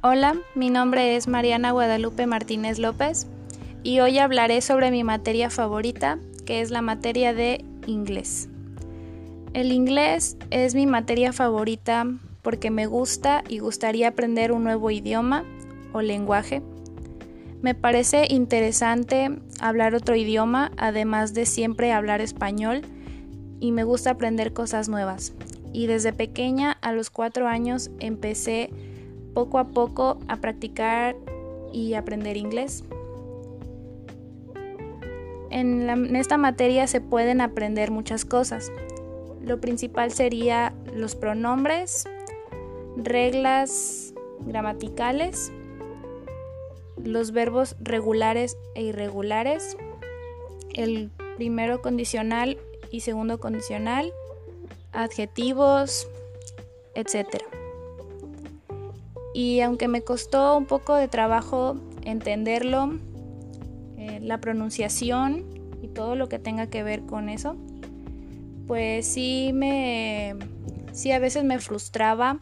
Hola, mi nombre es Mariana Guadalupe Martínez López y hoy hablaré sobre mi materia favorita, que es la materia de inglés. El inglés es mi materia favorita porque me gusta y gustaría aprender un nuevo idioma o lenguaje. Me parece interesante hablar otro idioma, además de siempre hablar español, y me gusta aprender cosas nuevas. Y desde pequeña, a los cuatro años, empecé poco a poco a practicar y aprender inglés. En, esta materia se pueden aprender muchas cosas. Lo principal sería los pronombres, reglas gramaticales, los verbos regulares e irregulares, el primero condicional y segundo condicional, adjetivos, etc. Y aunque me costó un poco de trabajo entenderlo, eh, la pronunciación y todo lo que tenga que ver con eso, pues sí me sí a veces me frustraba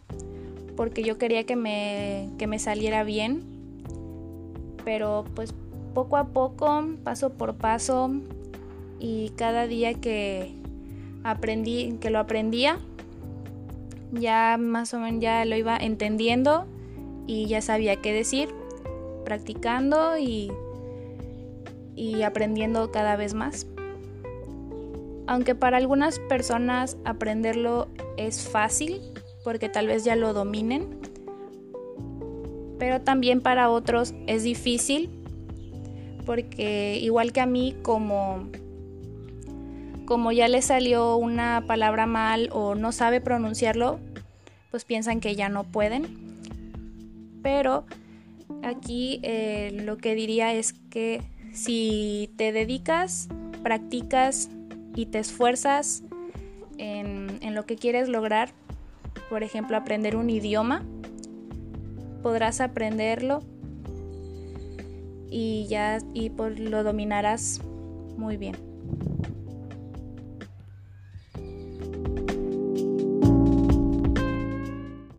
porque yo quería que me, que me saliera bien. Pero pues poco a poco, paso por paso y cada día que aprendí, que lo aprendía, ya más o menos ya lo iba entendiendo y ya sabía qué decir, practicando y, y aprendiendo cada vez más. Aunque para algunas personas aprenderlo es fácil, porque tal vez ya lo dominen, pero también para otros es difícil, porque igual que a mí, como, como ya le salió una palabra mal o no sabe pronunciarlo, pues piensan que ya no pueden pero aquí eh, lo que diría es que si te dedicas, practicas y te esfuerzas en, en lo que quieres lograr, por ejemplo, aprender un idioma, podrás aprenderlo y ya y lo dominarás muy bien.